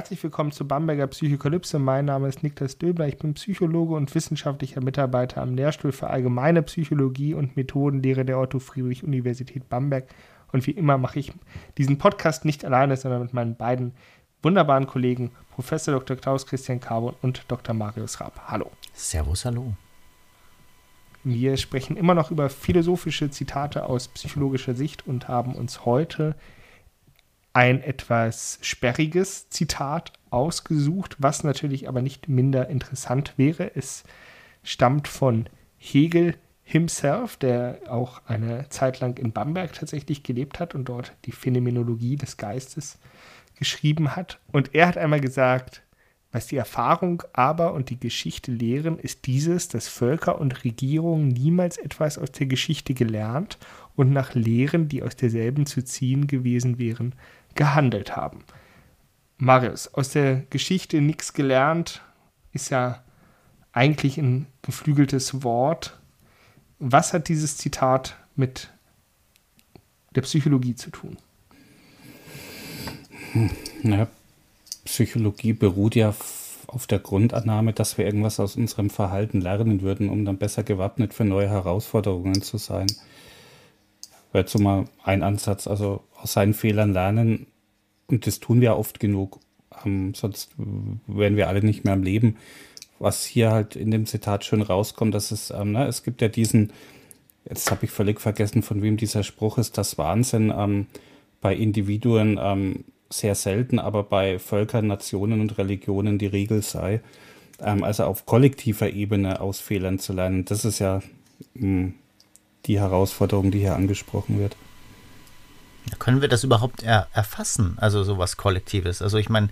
Herzlich willkommen zu Bamberger Psychokalypse. Mein Name ist Niklas Döbler. Ich bin Psychologe und wissenschaftlicher Mitarbeiter am Lehrstuhl für Allgemeine Psychologie und Methodenlehre der Otto-Friedrich-Universität Bamberg. Und wie immer mache ich diesen Podcast nicht alleine, sondern mit meinen beiden wunderbaren Kollegen, Professor Dr. Klaus Christian Carbon und Dr. Marius Raab. Hallo. Servus, hallo. Wir sprechen immer noch über philosophische Zitate aus psychologischer Sicht und haben uns heute ein etwas sperriges Zitat ausgesucht, was natürlich aber nicht minder interessant wäre. Es stammt von Hegel himself, der auch eine Zeit lang in Bamberg tatsächlich gelebt hat und dort die Phänomenologie des Geistes geschrieben hat. Und er hat einmal gesagt, was die Erfahrung aber und die Geschichte lehren, ist dieses, dass Völker und Regierungen niemals etwas aus der Geschichte gelernt und nach Lehren, die aus derselben zu ziehen gewesen wären, gehandelt haben. Marius, aus der Geschichte nichts gelernt ist ja eigentlich ein geflügeltes Wort. Was hat dieses Zitat mit der Psychologie zu tun? Hm, naja, Psychologie beruht ja auf der Grundannahme, dass wir irgendwas aus unserem Verhalten lernen würden, um dann besser gewappnet für neue Herausforderungen zu sein. Wäre jetzt so mal ein Ansatz, also aus seinen Fehlern lernen. Und das tun wir oft genug. Ähm, sonst wären wir alle nicht mehr am Leben. Was hier halt in dem Zitat schön rauskommt, dass es, ähm, ne, es gibt ja diesen, jetzt habe ich völlig vergessen, von wem dieser Spruch ist, das Wahnsinn ähm, bei Individuen ähm, sehr selten, aber bei Völkern, Nationen und Religionen die Regel sei. Ähm, also auf kollektiver Ebene aus Fehlern zu lernen, das ist ja mh, hm, die Herausforderung, die hier angesprochen wird. Können wir das überhaupt er erfassen, also sowas Kollektives? Also ich meine,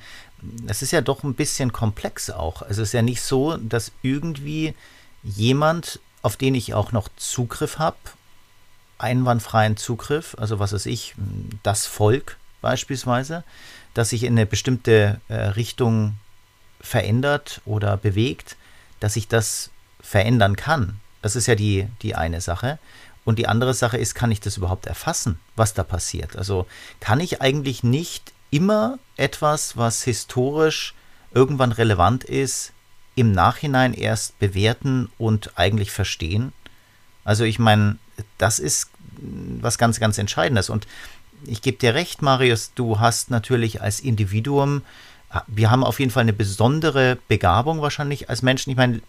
es ist ja doch ein bisschen komplex auch. Es ist ja nicht so, dass irgendwie jemand, auf den ich auch noch Zugriff habe, einwandfreien Zugriff, also was weiß ich, das Volk beispielsweise, dass sich in eine bestimmte äh, Richtung verändert oder bewegt, dass ich das verändern kann. Das ist ja die, die eine Sache. Und die andere Sache ist, kann ich das überhaupt erfassen, was da passiert? Also kann ich eigentlich nicht immer etwas, was historisch irgendwann relevant ist, im Nachhinein erst bewerten und eigentlich verstehen? Also ich meine, das ist was ganz, ganz Entscheidendes. Und ich gebe dir recht, Marius, du hast natürlich als Individuum, wir haben auf jeden Fall eine besondere Begabung wahrscheinlich als Menschen. Ich meine,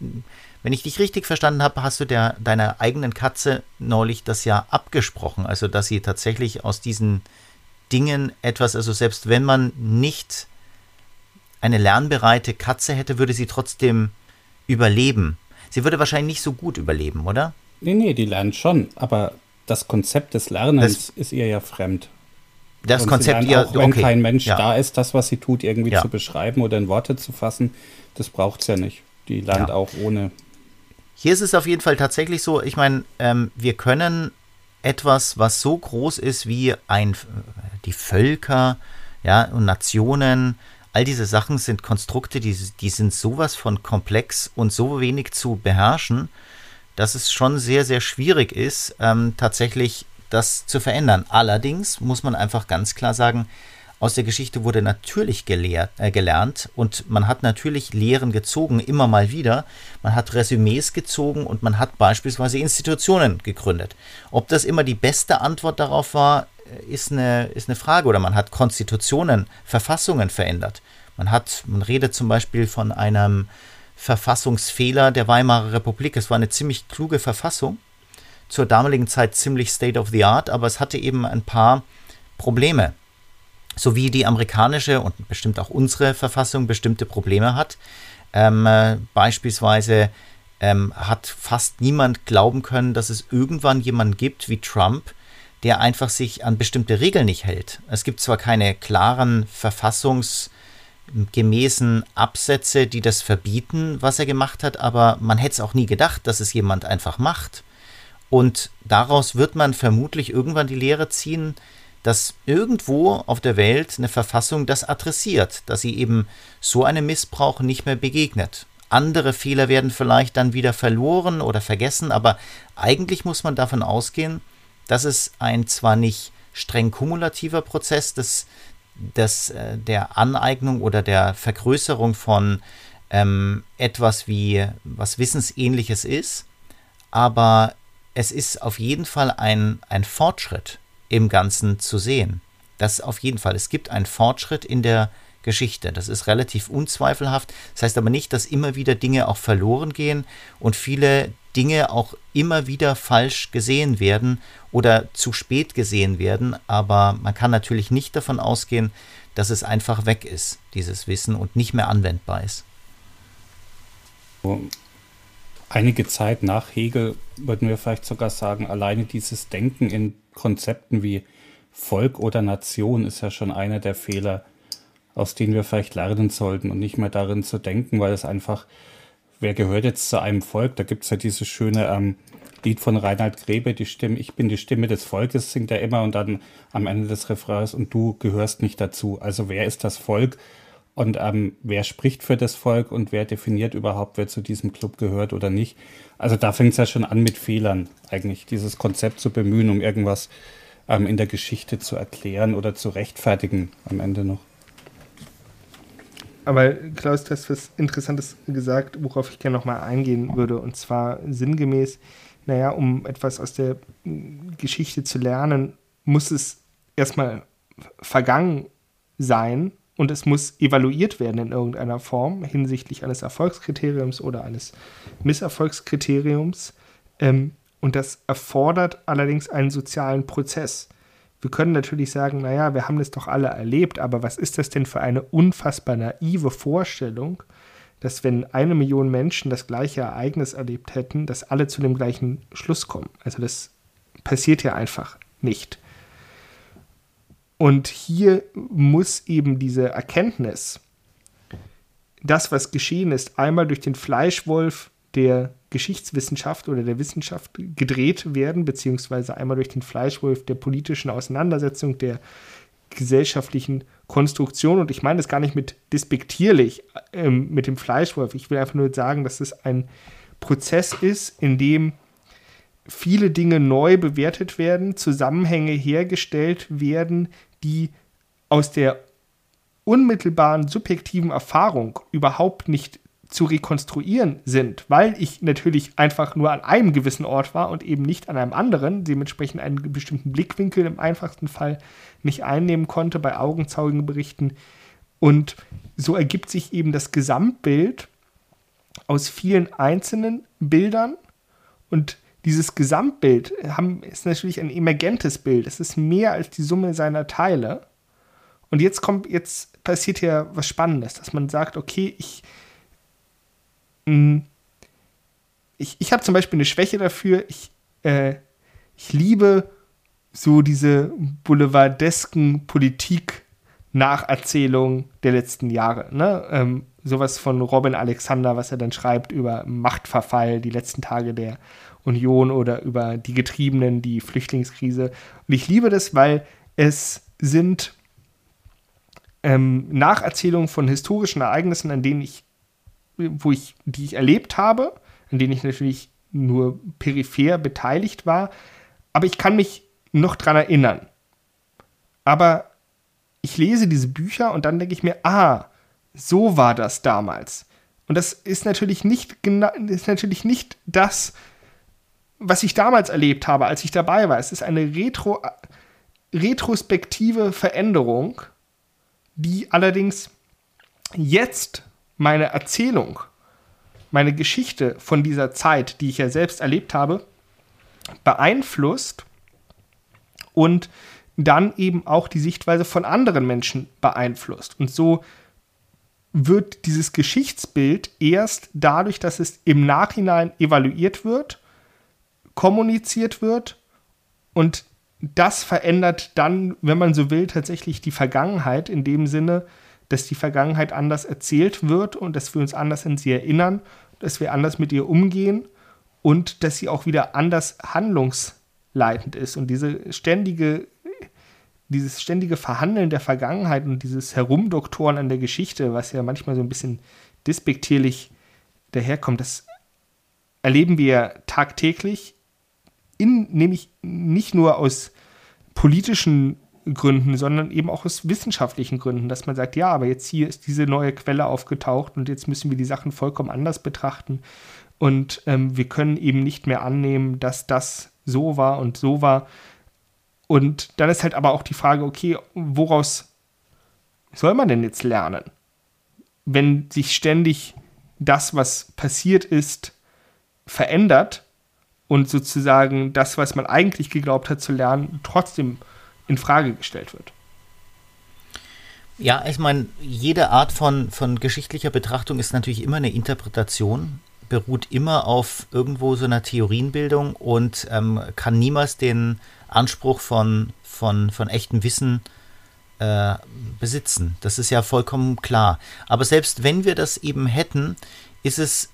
wenn ich dich richtig verstanden habe, hast du der, deiner eigenen Katze neulich das ja abgesprochen. Also, dass sie tatsächlich aus diesen Dingen etwas, also selbst wenn man nicht eine lernbereite Katze hätte, würde sie trotzdem überleben. Sie würde wahrscheinlich nicht so gut überleben, oder? Nee, nee, die lernt schon, aber das Konzept des Lernens das, ist ihr ja fremd. Das Und Konzept ihr, auch wenn okay. kein Mensch ja. da ist, das, was sie tut, irgendwie ja. zu beschreiben oder in Worte zu fassen, das braucht es ja nicht. Die lernt ja. auch ohne hier ist es auf jeden Fall tatsächlich so, ich meine, ähm, wir können etwas, was so groß ist wie ein, die Völker ja, und Nationen, all diese Sachen sind Konstrukte, die, die sind sowas von komplex und so wenig zu beherrschen, dass es schon sehr, sehr schwierig ist, ähm, tatsächlich das zu verändern. Allerdings muss man einfach ganz klar sagen, aus der Geschichte wurde natürlich gelehrt, äh, gelernt und man hat natürlich Lehren gezogen, immer mal wieder. Man hat Resümees gezogen und man hat beispielsweise Institutionen gegründet. Ob das immer die beste Antwort darauf war, äh, ist eine, ist eine Frage. Oder man hat Konstitutionen, Verfassungen verändert. Man hat, man redet zum Beispiel von einem Verfassungsfehler der Weimarer Republik. Es war eine ziemlich kluge Verfassung, zur damaligen Zeit ziemlich state of the art, aber es hatte eben ein paar Probleme so wie die amerikanische und bestimmt auch unsere Verfassung bestimmte Probleme hat. Ähm, äh, beispielsweise ähm, hat fast niemand glauben können, dass es irgendwann jemanden gibt wie Trump, der einfach sich an bestimmte Regeln nicht hält. Es gibt zwar keine klaren verfassungsgemäßen Absätze, die das verbieten, was er gemacht hat, aber man hätte es auch nie gedacht, dass es jemand einfach macht. Und daraus wird man vermutlich irgendwann die Lehre ziehen, dass irgendwo auf der Welt eine Verfassung das adressiert, dass sie eben so einem Missbrauch nicht mehr begegnet. Andere Fehler werden vielleicht dann wieder verloren oder vergessen, aber eigentlich muss man davon ausgehen, dass es ein zwar nicht streng kumulativer Prozess des, des, äh, der Aneignung oder der Vergrößerung von ähm, etwas wie was Wissensähnliches ist, aber es ist auf jeden Fall ein, ein Fortschritt im Ganzen zu sehen. Das auf jeden Fall. Es gibt einen Fortschritt in der Geschichte. Das ist relativ unzweifelhaft. Das heißt aber nicht, dass immer wieder Dinge auch verloren gehen und viele Dinge auch immer wieder falsch gesehen werden oder zu spät gesehen werden. Aber man kann natürlich nicht davon ausgehen, dass es einfach weg ist, dieses Wissen, und nicht mehr anwendbar ist. Einige Zeit nach Hegel würden wir vielleicht sogar sagen, alleine dieses Denken in Konzepten wie Volk oder Nation ist ja schon einer der Fehler, aus denen wir vielleicht lernen sollten und nicht mehr darin zu denken, weil es einfach, wer gehört jetzt zu einem Volk? Da gibt es ja dieses schöne ähm, Lied von Reinhard Grebe, die Stimme, ich bin die Stimme des Volkes, singt er immer und dann am Ende des Refrains und du gehörst nicht dazu. Also wer ist das Volk und ähm, wer spricht für das Volk und wer definiert überhaupt, wer zu diesem Club gehört oder nicht. Also da fängt es ja schon an mit Fehlern, eigentlich dieses Konzept zu bemühen, um irgendwas ähm, in der Geschichte zu erklären oder zu rechtfertigen am Ende noch. Aber Klaus, du hast was Interessantes gesagt, worauf ich gerne nochmal eingehen würde. Und zwar sinngemäß, naja, um etwas aus der Geschichte zu lernen, muss es erstmal vergangen sein und es muss evaluiert werden in irgendeiner Form hinsichtlich eines Erfolgskriteriums oder eines Misserfolgskriteriums. Ähm, und das erfordert allerdings einen sozialen Prozess. Wir können natürlich sagen, naja, wir haben das doch alle erlebt, aber was ist das denn für eine unfassbar naive Vorstellung, dass wenn eine Million Menschen das gleiche Ereignis erlebt hätten, dass alle zu dem gleichen Schluss kommen. Also das passiert ja einfach nicht. Und hier muss eben diese Erkenntnis, das, was geschehen ist, einmal durch den Fleischwolf der Geschichtswissenschaft oder der Wissenschaft gedreht werden, beziehungsweise einmal durch den Fleischwolf der politischen Auseinandersetzung, der gesellschaftlichen Konstruktion. Und ich meine das gar nicht mit despektierlich ähm, mit dem Fleischwolf. Ich will einfach nur sagen, dass es ein Prozess ist, in dem viele Dinge neu bewertet werden, Zusammenhänge hergestellt werden, die aus der unmittelbaren subjektiven Erfahrung überhaupt nicht zu rekonstruieren sind, weil ich natürlich einfach nur an einem gewissen Ort war und eben nicht an einem anderen, dementsprechend einen bestimmten Blickwinkel im einfachsten Fall nicht einnehmen konnte bei Augenzeugenberichten. Und so ergibt sich eben das Gesamtbild aus vielen einzelnen Bildern und dieses Gesamtbild haben, ist natürlich ein emergentes Bild. Es ist mehr als die Summe seiner Teile. Und jetzt kommt, jetzt passiert hier was Spannendes, dass man sagt, okay, ich, mh, ich, ich habe zum Beispiel eine Schwäche dafür, ich, äh, ich liebe so diese boulevardesken Politik-Nacherzählungen der letzten Jahre. Ne? Ähm, sowas von Robin Alexander, was er dann schreibt über Machtverfall, die letzten Tage der Union oder über die Getriebenen, die Flüchtlingskrise. Und ich liebe das, weil es sind ähm, Nacherzählungen von historischen Ereignissen, an denen ich, wo ich, die ich erlebt habe, an denen ich natürlich nur peripher beteiligt war, aber ich kann mich noch dran erinnern. Aber ich lese diese Bücher und dann denke ich mir, ah, so war das damals. Und das ist natürlich nicht ist natürlich nicht das, was ich damals erlebt habe, als ich dabei war. Es ist eine Retro, retrospektive Veränderung, die allerdings jetzt meine Erzählung, meine Geschichte von dieser Zeit, die ich ja selbst erlebt habe, beeinflusst und dann eben auch die Sichtweise von anderen Menschen beeinflusst. Und so wird dieses Geschichtsbild erst dadurch, dass es im Nachhinein evaluiert wird kommuniziert wird und das verändert dann, wenn man so will, tatsächlich die Vergangenheit in dem Sinne, dass die Vergangenheit anders erzählt wird und dass wir uns anders an sie erinnern, dass wir anders mit ihr umgehen und dass sie auch wieder anders handlungsleitend ist. Und diese ständige, dieses ständige Verhandeln der Vergangenheit und dieses Herumdoktoren an der Geschichte, was ja manchmal so ein bisschen despektierlich daherkommt, das erleben wir tagtäglich, in, nämlich nicht nur aus politischen Gründen, sondern eben auch aus wissenschaftlichen Gründen, dass man sagt, ja, aber jetzt hier ist diese neue Quelle aufgetaucht und jetzt müssen wir die Sachen vollkommen anders betrachten und ähm, wir können eben nicht mehr annehmen, dass das so war und so war. Und dann ist halt aber auch die Frage, okay, woraus soll man denn jetzt lernen? Wenn sich ständig das, was passiert ist, verändert und sozusagen das, was man eigentlich geglaubt hat zu lernen, trotzdem in Frage gestellt wird. Ja, ich meine, jede Art von, von geschichtlicher Betrachtung ist natürlich immer eine Interpretation, beruht immer auf irgendwo so einer Theorienbildung und ähm, kann niemals den Anspruch von, von, von echtem Wissen äh, besitzen. Das ist ja vollkommen klar. Aber selbst wenn wir das eben hätten, ist es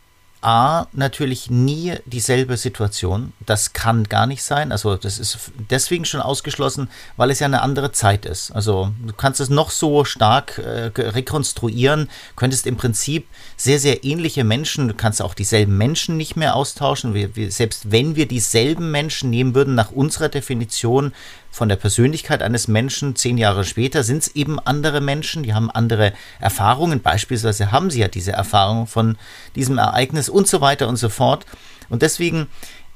A, natürlich nie dieselbe Situation. Das kann gar nicht sein. Also das ist deswegen schon ausgeschlossen, weil es ja eine andere Zeit ist. Also du kannst es noch so stark äh, rekonstruieren, könntest im Prinzip sehr, sehr ähnliche Menschen, du kannst auch dieselben Menschen nicht mehr austauschen. Wir, wir, selbst wenn wir dieselben Menschen nehmen würden, nach unserer Definition, von der Persönlichkeit eines Menschen zehn Jahre später sind es eben andere Menschen, die haben andere Erfahrungen, beispielsweise haben sie ja diese Erfahrung von diesem Ereignis und so weiter und so fort. Und deswegen,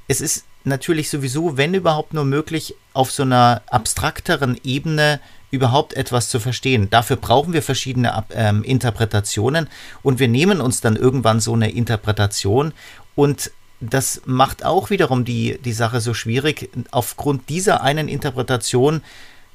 es ist natürlich sowieso, wenn überhaupt nur möglich, auf so einer abstrakteren Ebene überhaupt etwas zu verstehen. Dafür brauchen wir verschiedene ähm, Interpretationen und wir nehmen uns dann irgendwann so eine Interpretation und das macht auch wiederum die, die Sache so schwierig. Aufgrund dieser einen Interpretation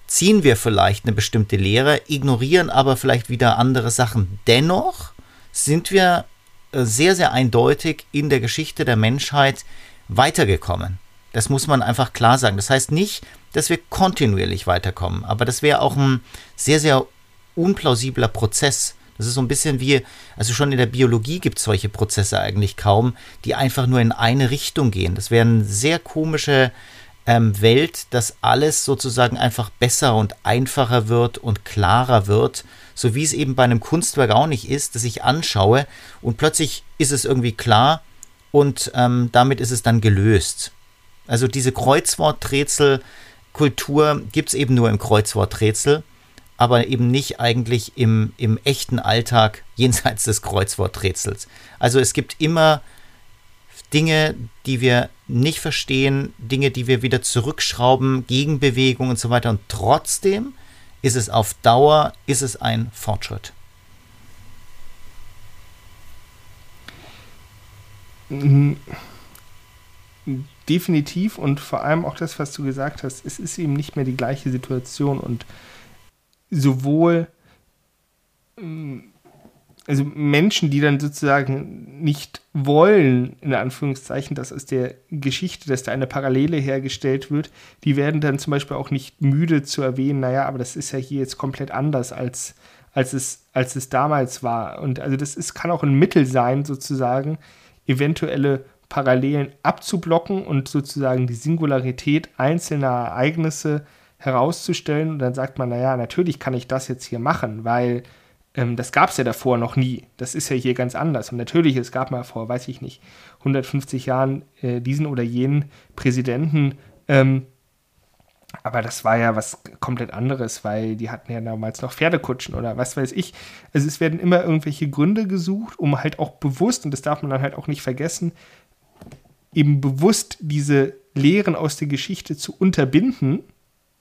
ziehen wir vielleicht eine bestimmte Lehre, ignorieren aber vielleicht wieder andere Sachen. Dennoch sind wir äh, sehr, sehr eindeutig in der Geschichte der Menschheit weitergekommen. Das muss man einfach klar sagen. Das heißt nicht, dass wir kontinuierlich weiterkommen, aber das wäre auch ein sehr, sehr unplausibler Prozess. Das ist so ein bisschen wie, also schon in der Biologie gibt es solche Prozesse eigentlich kaum, die einfach nur in eine Richtung gehen. Das wäre eine sehr komische ähm, Welt, dass alles sozusagen einfach besser und einfacher wird und klarer wird, so wie es eben bei einem Kunstwerk auch nicht ist, das ich anschaue und plötzlich ist es irgendwie klar und ähm, damit ist es dann gelöst. Also diese Kreuzworträtsel-Kultur gibt es eben nur im Kreuzworträtsel aber eben nicht eigentlich im, im echten Alltag jenseits des Kreuzworträtsels. Also es gibt immer Dinge, die wir nicht verstehen, Dinge, die wir wieder zurückschrauben, Gegenbewegungen und so weiter. Und trotzdem ist es auf Dauer, ist es ein Fortschritt. Definitiv und vor allem auch das, was du gesagt hast, es ist eben nicht mehr die gleiche Situation und sowohl mm, also Menschen, die dann sozusagen nicht wollen, in Anführungszeichen, dass aus der Geschichte, dass da eine Parallele hergestellt wird, die werden dann zum Beispiel auch nicht müde zu erwähnen, naja, aber das ist ja hier jetzt komplett anders, als, als, es, als es damals war. Und also das ist, kann auch ein Mittel sein, sozusagen, eventuelle Parallelen abzublocken und sozusagen die Singularität einzelner Ereignisse äh, herauszustellen. Und dann sagt man, naja, natürlich kann ich das jetzt hier machen, weil ähm, das gab es ja davor noch nie. Das ist ja hier ganz anders. Und natürlich, es gab mal vor, weiß ich nicht, 150 Jahren äh, diesen oder jenen Präsidenten. Ähm, aber das war ja was komplett anderes, weil die hatten ja damals noch Pferdekutschen oder was weiß ich. Also es werden immer irgendwelche Gründe gesucht, um halt auch bewusst, und das darf man dann halt auch nicht vergessen, eben bewusst diese Lehren aus der Geschichte zu unterbinden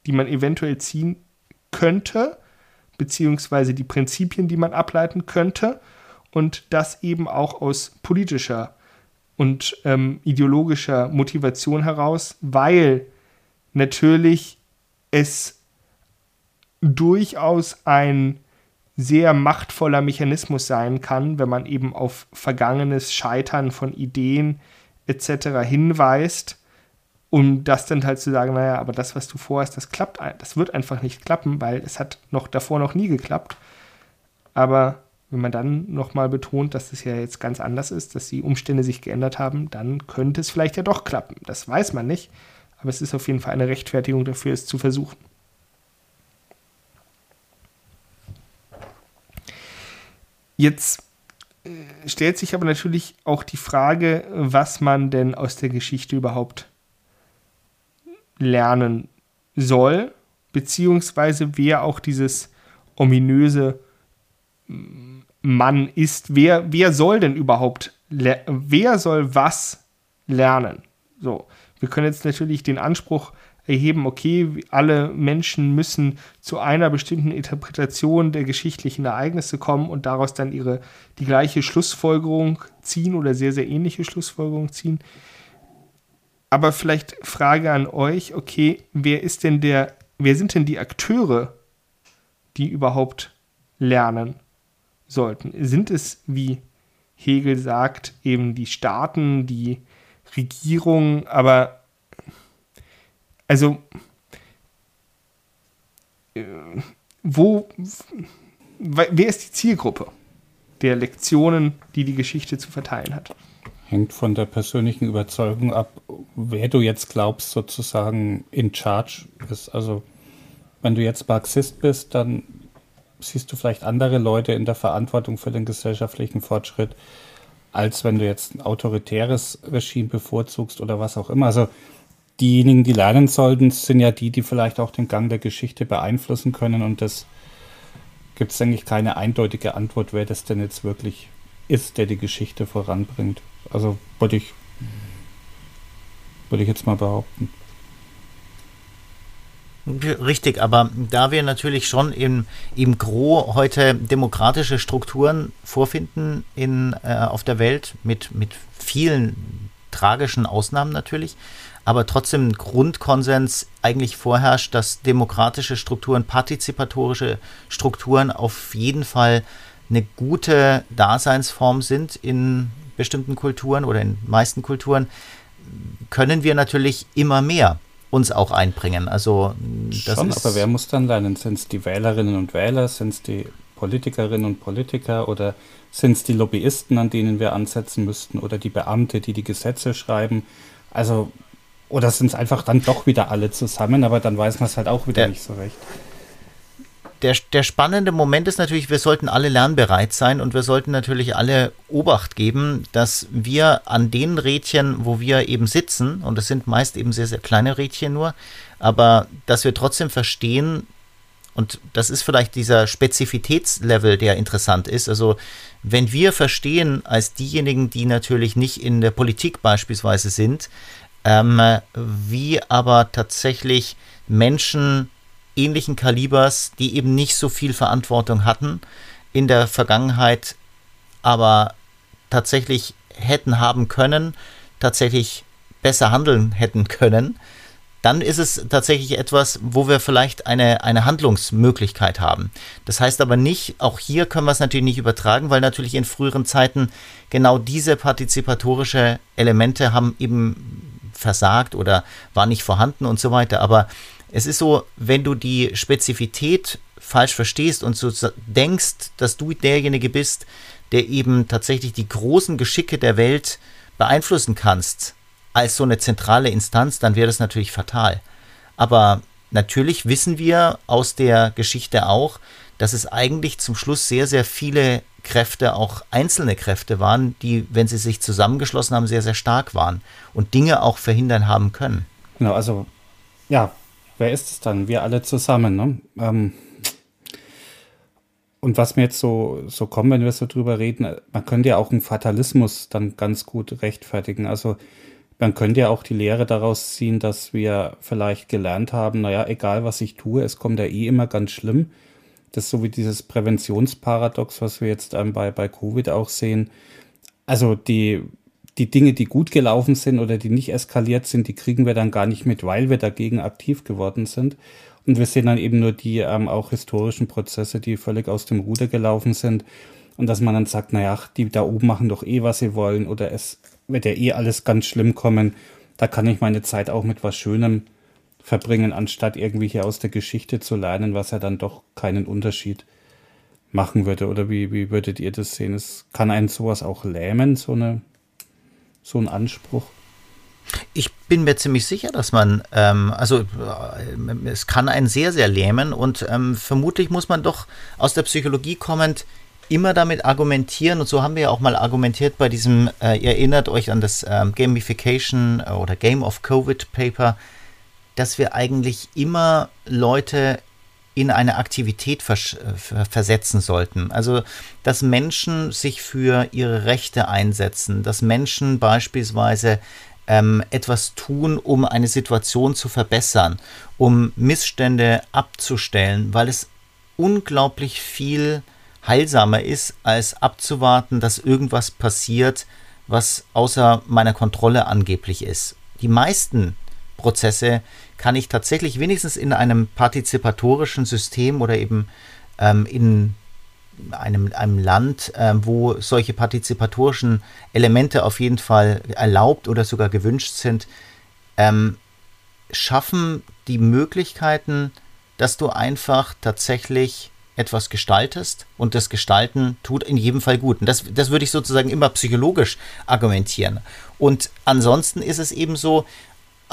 die man eventuell ziehen könnte, beziehungsweise die Prinzipien, die man ableiten könnte, und das eben auch aus politischer und ähm, ideologischer Motivation heraus, weil natürlich es durchaus ein sehr machtvoller Mechanismus sein kann, wenn man eben auf vergangenes Scheitern von Ideen etc. hinweist um das dann halt zu sagen, naja, aber das, was du vorhast, das klappt, das wird einfach nicht klappen, weil es hat noch davor noch nie geklappt. Aber Wenn man dann nochmal betont, dass das ja jetzt ganz anders ist, dass die Umstände sich geändert haben, dann könnte es vielleicht ja doch klappen. Das weiß man nicht, aber es ist auf jeden Fall eine Rechtfertigung dafür, es zu versuchen. Jetzt äh, stellt sich aber natürlich auch die Frage, was man denn aus der Geschichte überhaupt lernen soll, beziehungsweise wer auch dieses ominöse Mann ist. Wer, wer soll denn überhaupt, wer soll was lernen? So, wir können jetzt natürlich den Anspruch erheben, okay, alle Menschen müssen zu einer bestimmten Interpretation der geschichtlichen Ereignisse kommen und daraus dann ihre die gleiche Schlussfolgerung ziehen oder sehr, sehr ähnliche Schlussfolgerung ziehen. Aber vielleicht Frage an euch, okay, wer ist denn der, wer sind denn die Akteure, die überhaupt lernen sollten? Sind es, wie Hegel sagt, eben die Staaten, die Regierungen, aber also äh, wo, wer ist die Zielgruppe der Lektionen, die die Geschichte zu verteilen hat? Hängt von der persönlichen Überzeugung ab, wer du jetzt glaubst, sozusagen in charge ist. Also, wenn du jetzt Marxist bist, dann siehst du vielleicht andere Leute in der Verantwortung für den gesellschaftlichen Fortschritt, als wenn du jetzt ein autoritäres Regime bevorzugst oder was auch immer. Also, diejenigen, die lernen sollten, sind ja die, die vielleicht auch den Gang der Geschichte beeinflussen können. Und das gibt es eigentlich keine eindeutige Antwort, wer das denn jetzt wirklich ist, der die Geschichte voranbringt. Also wollte ich, würde ich jetzt mal behaupten. Richtig, aber da wir natürlich schon im, im Gro heute demokratische Strukturen vorfinden in, äh, auf der Welt, mit, mit vielen tragischen Ausnahmen natürlich, aber trotzdem Grundkonsens eigentlich vorherrscht, dass demokratische Strukturen, partizipatorische Strukturen auf jeden Fall eine gute Daseinsform sind in bestimmten Kulturen oder in meisten Kulturen, können wir natürlich immer mehr uns auch einbringen. Also das Schon, aber wer muss dann lernen? Sind es die Wählerinnen und Wähler? Sind es die Politikerinnen und Politiker? Oder sind es die Lobbyisten, an denen wir ansetzen müssten? Oder die Beamte, die die Gesetze schreiben? Also, oder sind es einfach dann doch wieder alle zusammen? Aber dann weiß man es halt auch wieder ja. nicht so recht der, der spannende Moment ist natürlich, wir sollten alle lernbereit sein und wir sollten natürlich alle Obacht geben, dass wir an den Rädchen, wo wir eben sitzen, und es sind meist eben sehr, sehr kleine Rädchen nur, aber dass wir trotzdem verstehen, und das ist vielleicht dieser Spezifitätslevel, der interessant ist. Also wenn wir verstehen, als diejenigen, die natürlich nicht in der Politik beispielsweise sind, ähm, wie aber tatsächlich Menschen ähnlichen Kalibers, die eben nicht so viel Verantwortung hatten in der Vergangenheit, aber tatsächlich hätten haben können, tatsächlich besser handeln hätten können, dann ist es tatsächlich etwas, wo wir vielleicht eine, eine Handlungsmöglichkeit haben. Das heißt aber nicht, auch hier können wir es natürlich nicht übertragen, weil natürlich in früheren Zeiten genau diese partizipatorische Elemente haben eben versagt oder war nicht vorhanden und so weiter. Aber es ist so, wenn du die Spezifität falsch verstehst und so denkst, dass du derjenige bist, der eben tatsächlich die großen Geschicke der Welt beeinflussen kannst, als so eine zentrale Instanz, dann wäre das natürlich fatal. Aber natürlich wissen wir aus der Geschichte auch, dass es eigentlich zum Schluss sehr, sehr viele Kräfte, auch einzelne Kräfte waren, die, wenn sie sich zusammengeschlossen haben, sehr, sehr stark waren und Dinge auch verhindern haben können. Genau, also ja, wer ist es dann? Wir alle zusammen. Ne? Ähm, und was mir jetzt so, so kommt, wenn wir so drüber reden, man könnte ja auch einen Fatalismus dann ganz gut rechtfertigen. Also man könnte ja auch die Lehre daraus ziehen, dass wir vielleicht gelernt haben, naja, egal was ich tue, es kommt ja eh immer ganz schlimm. Das ist so wie dieses Präventionsparadox, was wir jetzt ähm, bei, bei Covid auch sehen. Also die, die Dinge, die gut gelaufen sind oder die nicht eskaliert sind, die kriegen wir dann gar nicht mit, weil wir dagegen aktiv geworden sind. Und wir sehen dann eben nur die ähm, auch historischen Prozesse, die völlig aus dem Ruder gelaufen sind. Und dass man dann sagt, naja, die da oben machen doch eh, was sie wollen oder es wird ja eh alles ganz schlimm kommen. Da kann ich meine Zeit auch mit was Schönem verbringen, anstatt irgendwie hier aus der Geschichte zu lernen, was ja dann doch keinen Unterschied machen würde. Oder wie, wie würdet ihr das sehen? Es kann einen sowas auch lähmen, so, eine, so ein Anspruch? Ich bin mir ziemlich sicher, dass man, ähm, also äh, es kann einen sehr, sehr lähmen und ähm, vermutlich muss man doch aus der Psychologie kommend immer damit argumentieren und so haben wir ja auch mal argumentiert bei diesem, äh, ihr erinnert euch an das ähm, Gamification äh, oder Game of Covid Paper, dass wir eigentlich immer Leute in eine Aktivität vers äh, versetzen sollten. Also, dass Menschen sich für ihre Rechte einsetzen, dass Menschen beispielsweise ähm, etwas tun, um eine Situation zu verbessern, um Missstände abzustellen, weil es unglaublich viel heilsamer ist, als abzuwarten, dass irgendwas passiert, was außer meiner Kontrolle angeblich ist. Die meisten Prozesse kann ich tatsächlich wenigstens in einem partizipatorischen System oder eben ähm, in einem, einem Land, äh, wo solche partizipatorischen Elemente auf jeden Fall erlaubt oder sogar gewünscht sind, ähm, schaffen die Möglichkeiten, dass du einfach tatsächlich etwas gestaltest und das Gestalten tut in jedem Fall gut. Und das, das würde ich sozusagen immer psychologisch argumentieren. Und ansonsten ist es eben so,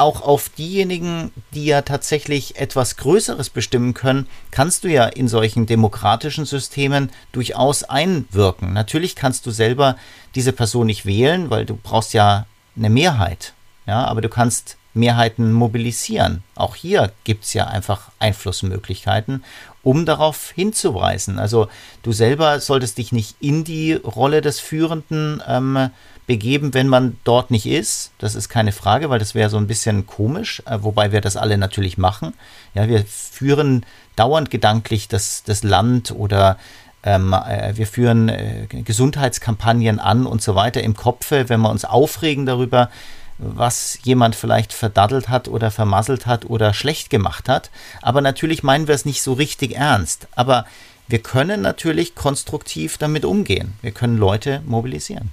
auch auf diejenigen, die ja tatsächlich etwas Größeres bestimmen können, kannst du ja in solchen demokratischen Systemen durchaus einwirken. Natürlich kannst du selber diese Person nicht wählen, weil du brauchst ja eine Mehrheit. Ja, aber du kannst Mehrheiten mobilisieren. Auch hier gibt es ja einfach Einflussmöglichkeiten, um darauf hinzuweisen. Also du selber solltest dich nicht in die Rolle des Führenden ähm, begeben, wenn man dort nicht ist. Das ist keine Frage, weil das wäre so ein bisschen komisch, äh, wobei wir das alle natürlich machen. Ja, wir führen dauernd gedanklich das, das Land oder ähm, äh, wir führen äh, Gesundheitskampagnen an und so weiter im Kopfe, wenn wir uns aufregen darüber, was jemand vielleicht verdaddelt hat oder vermasselt hat oder schlecht gemacht hat. Aber natürlich meinen wir es nicht so richtig ernst. Aber wir können natürlich konstruktiv damit umgehen. Wir können Leute mobilisieren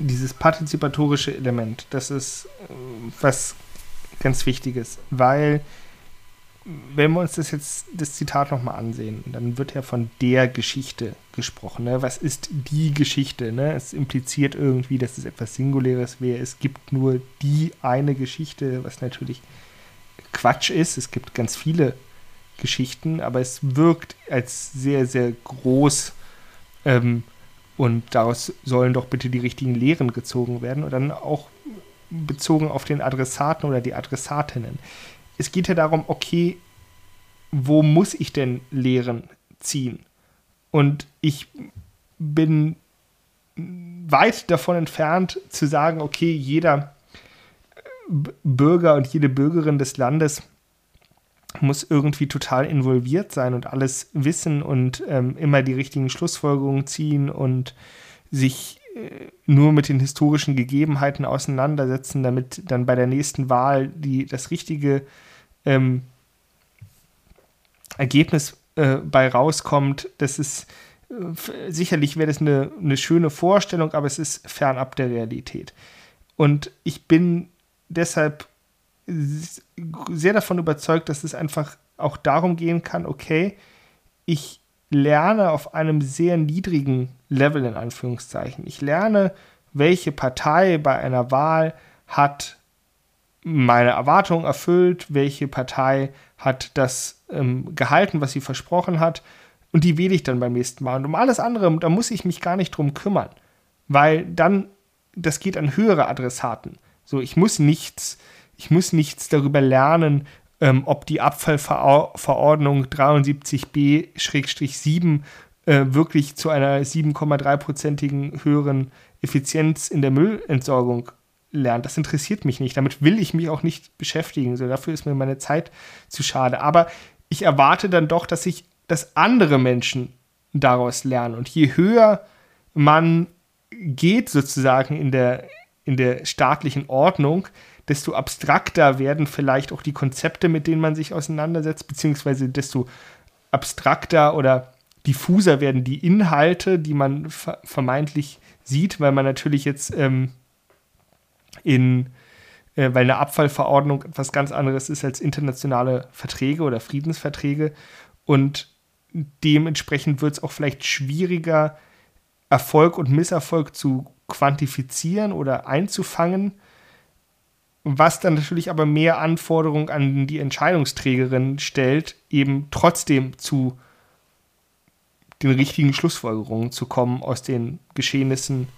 dieses partizipatorische Element, das ist äh, was ganz Wichtiges, weil wenn wir uns das jetzt das Zitat nochmal ansehen, dann wird ja von der Geschichte gesprochen. Ne? Was ist die Geschichte? Ne? Es impliziert irgendwie, dass es etwas Singuläres wäre. Es gibt nur die eine Geschichte, was natürlich Quatsch ist. Es gibt ganz viele Geschichten, aber es wirkt als sehr, sehr groß ähm, und daraus sollen doch bitte die richtigen Lehren gezogen werden und dann auch bezogen auf den Adressaten oder die Adressatinnen. Es geht ja darum, okay, wo muss ich denn Lehren ziehen? Und ich bin weit davon entfernt zu sagen, okay, jeder Bürger und jede Bürgerin des Landes muss irgendwie total involviert sein und alles wissen und ähm, immer die richtigen Schlussfolgerungen ziehen und sich äh, nur mit den historischen Gegebenheiten auseinandersetzen, damit dann bei der nächsten Wahl die, das richtige ähm, Ergebnis äh, bei rauskommt. Das ist äh, sicherlich wäre das eine, eine schöne Vorstellung, aber es ist fernab der Realität. Und ich bin deshalb sehr davon überzeugt, dass es einfach auch darum gehen kann, okay, ich lerne auf einem sehr niedrigen Level in Anführungszeichen. Ich lerne, welche Partei bei einer Wahl hat meine Erwartungen erfüllt, welche Partei hat das ähm, gehalten, was sie versprochen hat, und die wähle ich dann beim nächsten Mal. Und um alles andere, da muss ich mich gar nicht drum kümmern, weil dann, das geht an höhere Adressaten. So, ich muss nichts ich muss nichts darüber lernen, ähm, ob die Abfallverordnung 73b-7 äh, wirklich zu einer 7,3-prozentigen höheren Effizienz in der Müllentsorgung lernt. Das interessiert mich nicht. Damit will ich mich auch nicht beschäftigen. So, dafür ist mir meine Zeit zu schade. Aber ich erwarte dann doch, dass ich, dass andere Menschen daraus lernen. Und je höher man geht sozusagen in der, in der staatlichen Ordnung, desto abstrakter werden vielleicht auch die Konzepte, mit denen man sich auseinandersetzt, beziehungsweise desto abstrakter oder diffuser werden die Inhalte, die man vermeintlich sieht, weil man natürlich jetzt ähm, in, äh, weil eine Abfallverordnung etwas ganz anderes ist als internationale Verträge oder Friedensverträge. Und dementsprechend wird es auch vielleicht schwieriger, Erfolg und Misserfolg zu quantifizieren oder einzufangen, was dann natürlich aber mehr Anforderungen an die Entscheidungsträgerin stellt, eben trotzdem zu den richtigen Schlussfolgerungen zu kommen aus den Geschehnissen,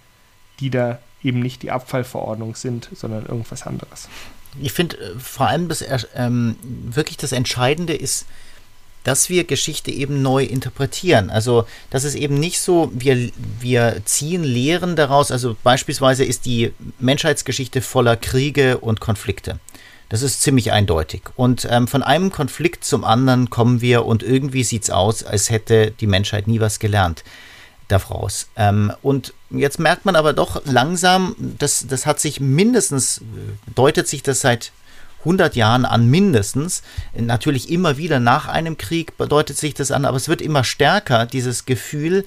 die da eben nicht die Abfallverordnung sind, sondern irgendwas anderes. Ich finde äh, vor allem das ähm, wirklich das Entscheidende ist, dass wir Geschichte eben neu interpretieren. Also, das ist eben nicht so, wir, wir ziehen Lehren daraus. Also, beispielsweise ist die Menschheitsgeschichte voller Kriege und Konflikte. Das ist ziemlich eindeutig. Und ähm, von einem Konflikt zum anderen kommen wir und irgendwie sieht es aus, als hätte die Menschheit nie was gelernt daraus. Ähm, und jetzt merkt man aber doch langsam, das, das hat sich mindestens, deutet sich das seit 100 Jahren an mindestens. Natürlich immer wieder nach einem Krieg bedeutet sich das an, aber es wird immer stärker, dieses Gefühl,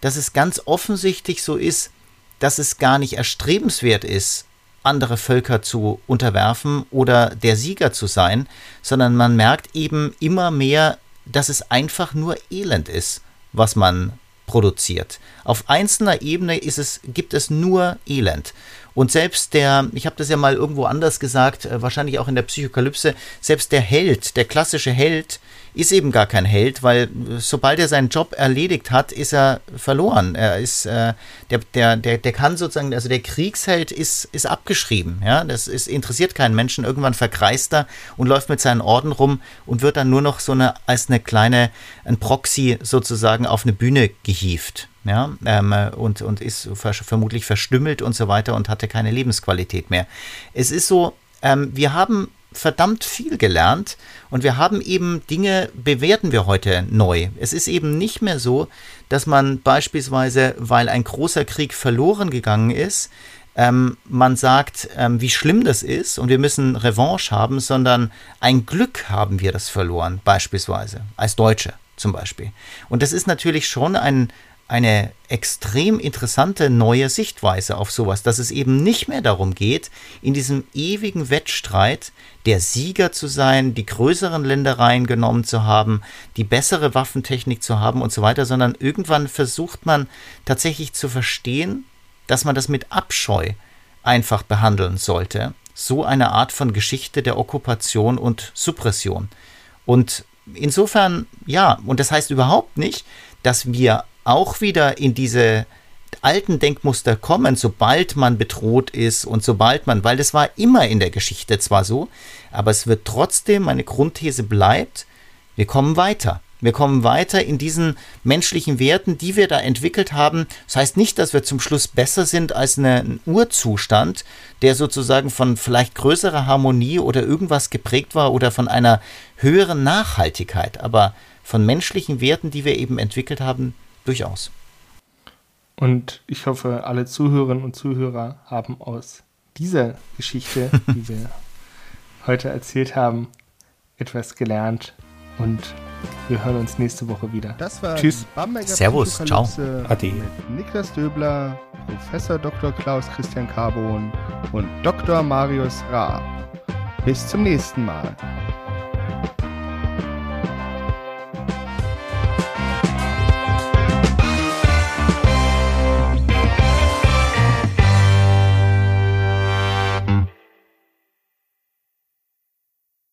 dass es ganz offensichtlich so ist, dass es gar nicht erstrebenswert ist, andere Völker zu unterwerfen oder der Sieger zu sein, sondern man merkt eben immer mehr, dass es einfach nur Elend ist, was man produziert. Auf einzelner Ebene es, gibt es nur Elend. Und selbst der, ich habe das ja mal irgendwo anders gesagt, äh, wahrscheinlich auch in der Psychokalypse, selbst der Held, der klassische Held, ist eben gar kein Held, weil äh, sobald er seinen Job erledigt hat, ist er verloren. Er ist, äh, der, der, der, der kann sozusagen, also der Kriegsheld ist, ist abgeschrieben. Ja? Das ist, interessiert keinen Menschen. Irgendwann verkreist er und läuft mit seinen Orden rum und wird dann nur noch so eine, als eine kleine, ein Proxy sozusagen auf eine Bühne gehievt ja, ähm, und, und ist vermutlich verstümmelt und so weiter und hatte keine Lebensqualität mehr. Es ist so, ähm, wir haben verdammt viel gelernt und wir haben eben Dinge, bewerten wir heute neu. Es ist eben nicht mehr so, dass man beispielsweise, weil ein großer Krieg verloren gegangen ist, ähm, man sagt, ähm, wie schlimm das ist und wir müssen Revanche haben, sondern ein Glück haben wir das verloren, beispielsweise, als Deutsche zum Beispiel. Und das ist natürlich schon ein, eine extrem interessante neue Sichtweise auf sowas, dass es eben nicht mehr darum geht, in diesem ewigen Wettstreit der Sieger zu sein, die größeren Ländereien genommen zu haben, die bessere Waffentechnik zu haben und so weiter, sondern irgendwann versucht man tatsächlich zu verstehen, dass man das mit Abscheu einfach behandeln sollte. So eine Art von Geschichte der Okkupation und Suppression. Und insofern, ja, und das heißt überhaupt nicht, dass wir auch wieder in diese alten Denkmuster kommen, sobald man bedroht ist und sobald man, weil das war immer in der Geschichte zwar so, aber es wird trotzdem, meine Grundthese bleibt, wir kommen weiter. Wir kommen weiter in diesen menschlichen Werten, die wir da entwickelt haben. Das heißt nicht, dass wir zum Schluss besser sind als ein Urzustand, der sozusagen von vielleicht größerer Harmonie oder irgendwas geprägt war oder von einer höheren Nachhaltigkeit, aber von menschlichen Werten, die wir eben entwickelt haben, Durchaus. Und ich hoffe, alle Zuhörerinnen und Zuhörer haben aus dieser Geschichte, die wir heute erzählt haben, etwas gelernt. Und wir hören uns nächste Woche wieder. Das war Tschüss. Servus. Ciao. Adi. Mit Niklas Döbler, Professor Dr. Klaus Christian Carbon und Dr. Marius Ra. Bis zum nächsten Mal.